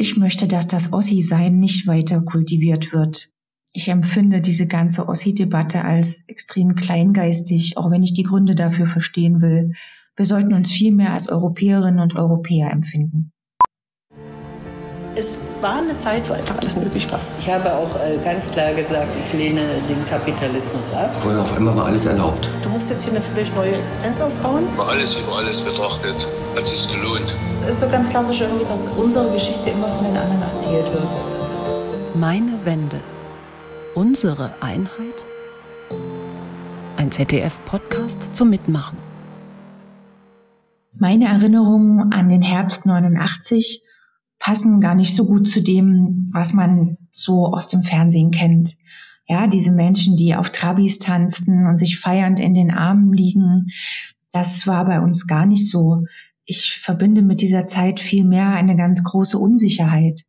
Ich möchte, dass das Ossi-Sein nicht weiter kultiviert wird. Ich empfinde diese ganze Ossi-Debatte als extrem kleingeistig, auch wenn ich die Gründe dafür verstehen will. Wir sollten uns viel mehr als Europäerinnen und Europäer empfinden. Es war eine Zeit, wo einfach alles möglich war. Ich habe auch äh, ganz klar gesagt, ich lehne den Kapitalismus ab. Vorher auf einmal war alles erlaubt. Du musst jetzt hier eine völlig neue Existenz aufbauen. War alles über alles betrachtet, hat sich gelohnt. Es ist so ganz klassisch irgendwie, dass unsere Geschichte immer von den anderen erzählt wird. Meine Wende. Unsere Einheit? Ein ZDF-Podcast zum Mitmachen. Meine Erinnerungen an den Herbst 89 passen gar nicht so gut zu dem, was man so aus dem Fernsehen kennt. Ja, diese Menschen, die auf Trabis tanzen und sich feiernd in den Armen liegen, das war bei uns gar nicht so. Ich verbinde mit dieser Zeit viel mehr eine ganz große Unsicherheit.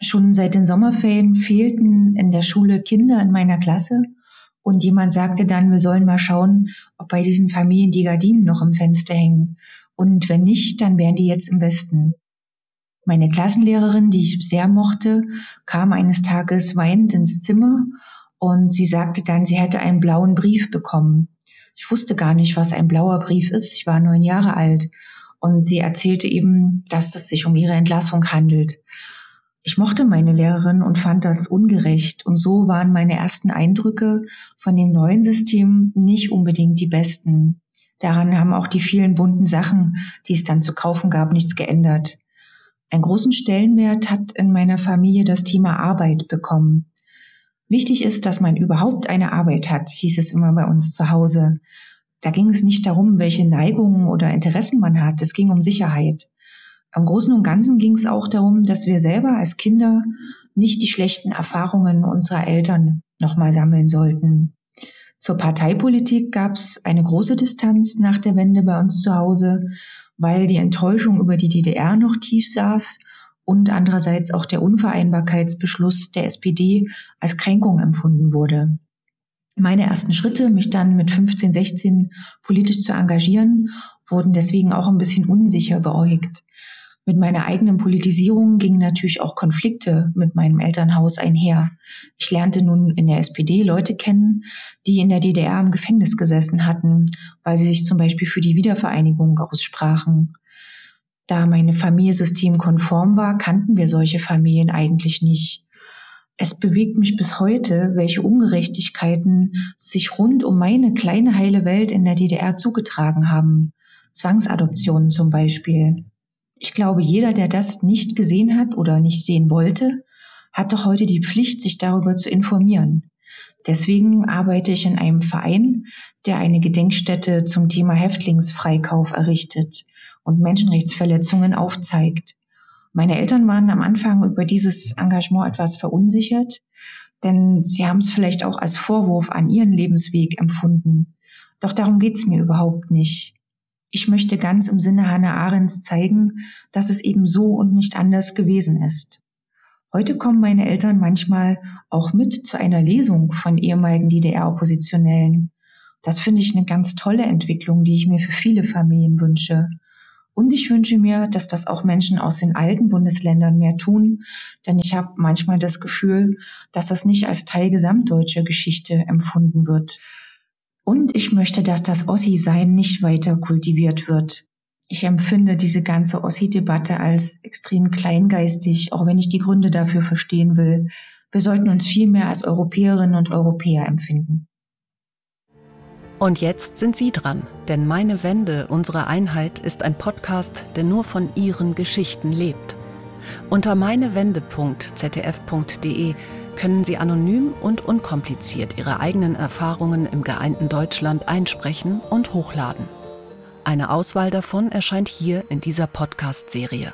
Schon seit den Sommerferien fehlten in der Schule Kinder in meiner Klasse und jemand sagte dann, wir sollen mal schauen, ob bei diesen Familien die Gardinen noch im Fenster hängen. Und wenn nicht, dann wären die jetzt im Westen. Meine Klassenlehrerin, die ich sehr mochte, kam eines Tages weinend ins Zimmer und sie sagte dann, sie hätte einen blauen Brief bekommen. Ich wusste gar nicht, was ein blauer Brief ist. Ich war neun Jahre alt und sie erzählte eben, dass es sich um ihre Entlassung handelt. Ich mochte meine Lehrerin und fand das ungerecht und so waren meine ersten Eindrücke von dem neuen System nicht unbedingt die besten. Daran haben auch die vielen bunten Sachen, die es dann zu kaufen gab, nichts geändert. Einen großen Stellenwert hat in meiner Familie das Thema Arbeit bekommen. Wichtig ist, dass man überhaupt eine Arbeit hat, hieß es immer bei uns zu Hause. Da ging es nicht darum, welche Neigungen oder Interessen man hat, es ging um Sicherheit. Am Großen und Ganzen ging es auch darum, dass wir selber als Kinder nicht die schlechten Erfahrungen unserer Eltern nochmal sammeln sollten. Zur Parteipolitik gab es eine große Distanz nach der Wende bei uns zu Hause weil die Enttäuschung über die DDR noch tief saß und andererseits auch der Unvereinbarkeitsbeschluss der SPD als Kränkung empfunden wurde. Meine ersten Schritte, mich dann mit 15, 16 politisch zu engagieren, wurden deswegen auch ein bisschen unsicher beäugt. Mit meiner eigenen Politisierung gingen natürlich auch Konflikte mit meinem Elternhaus einher. Ich lernte nun in der SPD Leute kennen, die in der DDR im Gefängnis gesessen hatten, weil sie sich zum Beispiel für die Wiedervereinigung aussprachen. Da meine Familie systemkonform war, kannten wir solche Familien eigentlich nicht. Es bewegt mich bis heute, welche Ungerechtigkeiten sich rund um meine kleine heile Welt in der DDR zugetragen haben. Zwangsadoptionen zum Beispiel. Ich glaube, jeder, der das nicht gesehen hat oder nicht sehen wollte, hat doch heute die Pflicht, sich darüber zu informieren. Deswegen arbeite ich in einem Verein, der eine Gedenkstätte zum Thema Häftlingsfreikauf errichtet und Menschenrechtsverletzungen aufzeigt. Meine Eltern waren am Anfang über dieses Engagement etwas verunsichert, denn sie haben es vielleicht auch als Vorwurf an ihren Lebensweg empfunden. Doch darum geht's mir überhaupt nicht. Ich möchte ganz im Sinne Hannah Arendts zeigen, dass es eben so und nicht anders gewesen ist. Heute kommen meine Eltern manchmal auch mit zu einer Lesung von ehemaligen DDR-Oppositionellen. Das finde ich eine ganz tolle Entwicklung, die ich mir für viele Familien wünsche. Und ich wünsche mir, dass das auch Menschen aus den alten Bundesländern mehr tun, denn ich habe manchmal das Gefühl, dass das nicht als Teil gesamtdeutscher Geschichte empfunden wird. Und ich möchte, dass das Ossi-Sein nicht weiter kultiviert wird. Ich empfinde diese ganze Ossi-Debatte als extrem kleingeistig, auch wenn ich die Gründe dafür verstehen will. Wir sollten uns viel mehr als Europäerinnen und Europäer empfinden. Und jetzt sind Sie dran, denn Meine Wende, unsere Einheit ist ein Podcast, der nur von Ihren Geschichten lebt. Unter meinewende.zdf.de können Sie anonym und unkompliziert Ihre eigenen Erfahrungen im geeinten Deutschland einsprechen und hochladen. Eine Auswahl davon erscheint hier in dieser Podcast-Serie.